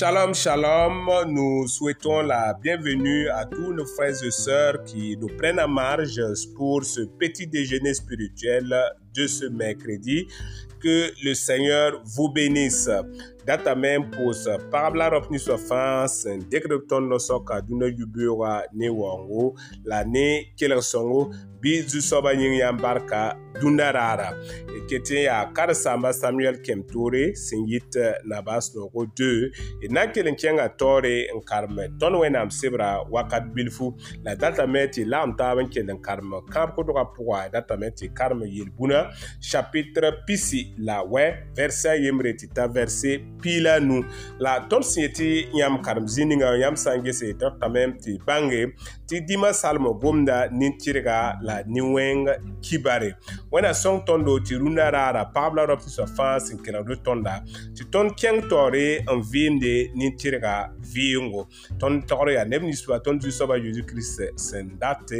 Shalom, shalom. Nous souhaitons la bienvenue à tous nos frères et sœurs qui nous prennent à marge pour ce petit déjeuner spirituel de ce mercredi. Que le Seigneur vous bénisse. Data même pour ce parabla repni sofans, dekrebton no soka dune yubura ne wango, la ne songo bizu soba nyingyambarka dundarara eh, et ya était à kar samuel kem Tore, Singit 2 d na n Tore, tore n sebra wakat bilfu la datame tɩ la taab n kell n karem kãb kodgã pʋga chapitre pisi la wɛ verset yembre tɩ t'a nu la tõnd yam yam yãmb karem yam ninga yãmb sã n gese ti tɩ salmo gomda nin la niwenga, kibare wẽnnaam sõng tõndo tɩ rũndã raara pagbla rao pʋsã fãa sẽn kẽna rũ tõnda tɩ tõnd kẽng taoore n vɩɩmde nin-tɩrga vɩɩngo tõnd togr yaa neb ninsba tõnd zu-soabã yezu kirist sẽn dat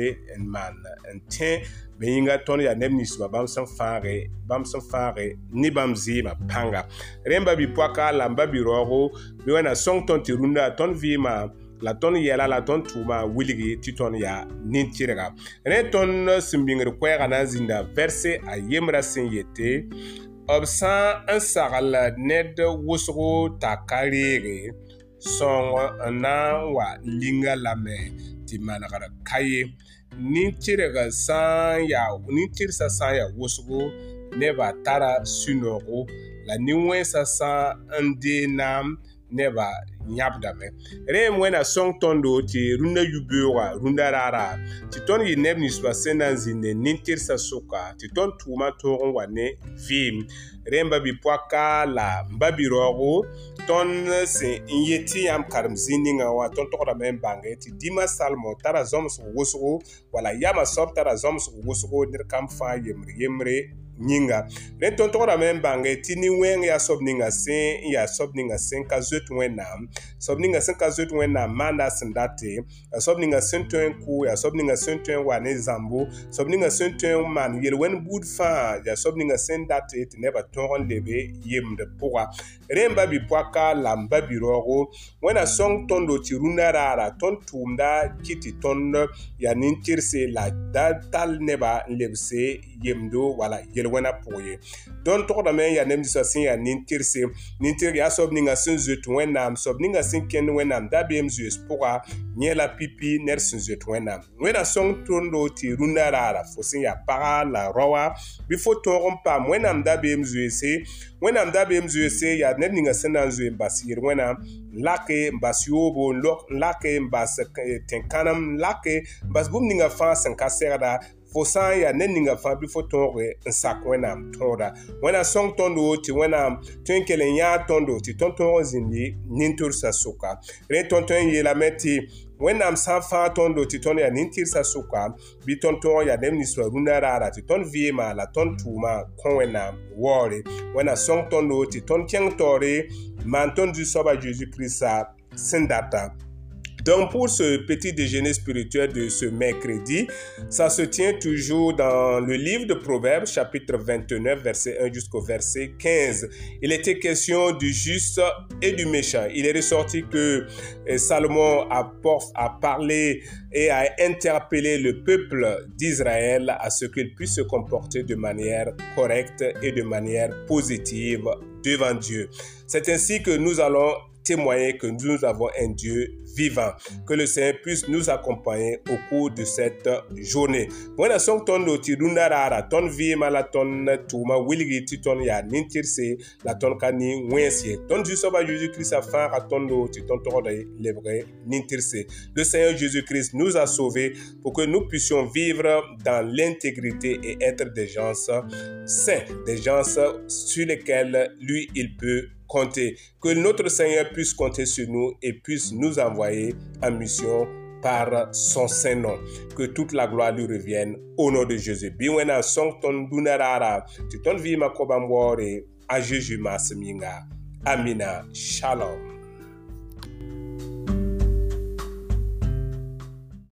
n maan n tẽ bɩ yĩnga tõnd yaa neb ninsba bãmb sẽn fãage bãmb sẽn fãage ne bãmb zɩɩmã pãnga rẽmba bɩ poaka la n ba bɩ raoogo bɩ wẽnnaam sõng tõnd tɩ rũndã tõnd vɩɩmã la tõnd yɛla la tõnd tʋʋmã wilgi tɩ tõnd yaa nin-tɩrga ne tõnd sẽn bĩngr koɛɛgã na n zĩnda vɛrse a yembrã sẽn yete b sã n sagl ned wʋsgo t'a ka reege sõng n na n wa linga lame tɩ manegr ka ye nin-tɩrg sã n yaa nin-tɩrsã sã n yaa wʋsgo nebã tara sũ-noogo la nin-wẽnsã sã n dee naam neba yãbdame rẽ yem wẽna sõng tõndo tɩ rũndã yu-beoogã rũndã raara tɩ tõnd yɩ neb ninsbã sẽn na n zĩnde nin-tɩrsã soka tɩ tõnd tʋʋmã tõog n wa ne vɩɩm rẽmba bɩ-poaka la n ba bɩ-raoogo tõnd sẽn n yet tɩ yãmb karem zĩ ninga wã tõnd togdame n bãnge tɩ dĩmã salmo tara zõmsg wʋsgo wala yama soab tara zõmsg wʋsgo ned kamb fãa yembre-yembre nyinga ne tõnd togda me n bãnge tɩ nin-wɛɛng yaa soab ninga sẽn n yaa soab ninga sẽn ka zoet wẽnnaam soab ninga sẽn ka zoet wẽnnaam maanda sẽn date yaa soab ninga sẽn tõe n kʋ yaa soab ninga sẽn tõe n wa ne zãmbo soab ninga sẽn tõe n maan yel wẽnd buud fãa yaa soab ninga sẽn date tɩ nebã tõog n lebe yemd pʋga rẽ n ba bi-poaka la n ba bi-raoogo wẽna sõng tõndo tɩ rũndã raara tõnd tʋʋmda kɩ tɩ tõnd yaa nin-tɩrse la da tall nebã n lebse yemdo wala yel wẽna pʋg ye dõnd togdame n yaa nemninsã sẽn yaa nin-tɩrse nin-tɩr yaa soab ninga sẽn zoet wẽnnaam soab ninga sẽn kẽnd wẽnnaam da-beem zoees pʋga yẽ la pipi ned sẽn zoet wẽnnaam wẽna sõng tõndo tɩ rũndã raara fo sẽn yaa paga la raoa bɩ fo tõog n paam wẽnnaam da-beem zoeese wẽnnaam da-beem zoeese yaa ned ninga sẽn na n zoe n bas yɩɩr wẽna n lake n bas yoobo n lake n bas tẽn-kãnem n lake n bas bũmb ninga fãa sẽn ka segda fo sã n yaa ne ninga fãa bɩ fo tõoge n sak wẽnnaam tõoda wẽna sõng tõndo tɩ wẽnnaam tõe n kell n yãa tõndo tɩ tõnd tõog n zĩndi nin-torsã sʋka rẽ tõnd tõe n yeelame tɩ wẽnnaam sã n fãa tõndo tɩ tõnd yaa nin-tɩrsã sʋka bɩ tõnd tõog n yaa neb ninsã rũndã raara tɩ tõnd vɩɩmã la tõnd tʋʋmã kõ wẽnnaam waoore wẽna sõng tõndo tɩ tõnd kẽng taoore maan tõnd zu-soabã zeezi kiristã sẽn data Donc pour ce petit déjeuner spirituel de ce mercredi, ça se tient toujours dans le livre de Proverbes chapitre 29 verset 1 jusqu'au verset 15. Il était question du juste et du méchant. Il est ressorti que euh, Salomon a, a parlé et a interpellé le peuple d'Israël à ce qu'il puisse se comporter de manière correcte et de manière positive devant Dieu. C'est ainsi que nous allons témoigner que nous avons un Dieu vivants. Que le Seigneur puisse nous accompagner au cours de cette journée. Mwena song ton do ti ton vie ma tuma wilgi ton ya nintirse la ton kani wensie. Ton du ba Jésus Christ afin fin à ton do ton Le Seigneur Jésus Christ nous a sauvés pour que nous puissions vivre dans l'intégrité et être des gens saints, des gens sur lesquels lui il peut compter. Que notre Seigneur puisse compter sur nous et puisse nous envoyer en mission par son saint nom. Que toute la gloire lui revienne au nom de Jésus. Biwena songton dunarara, vima vi à ma masminga. Amina, shalom.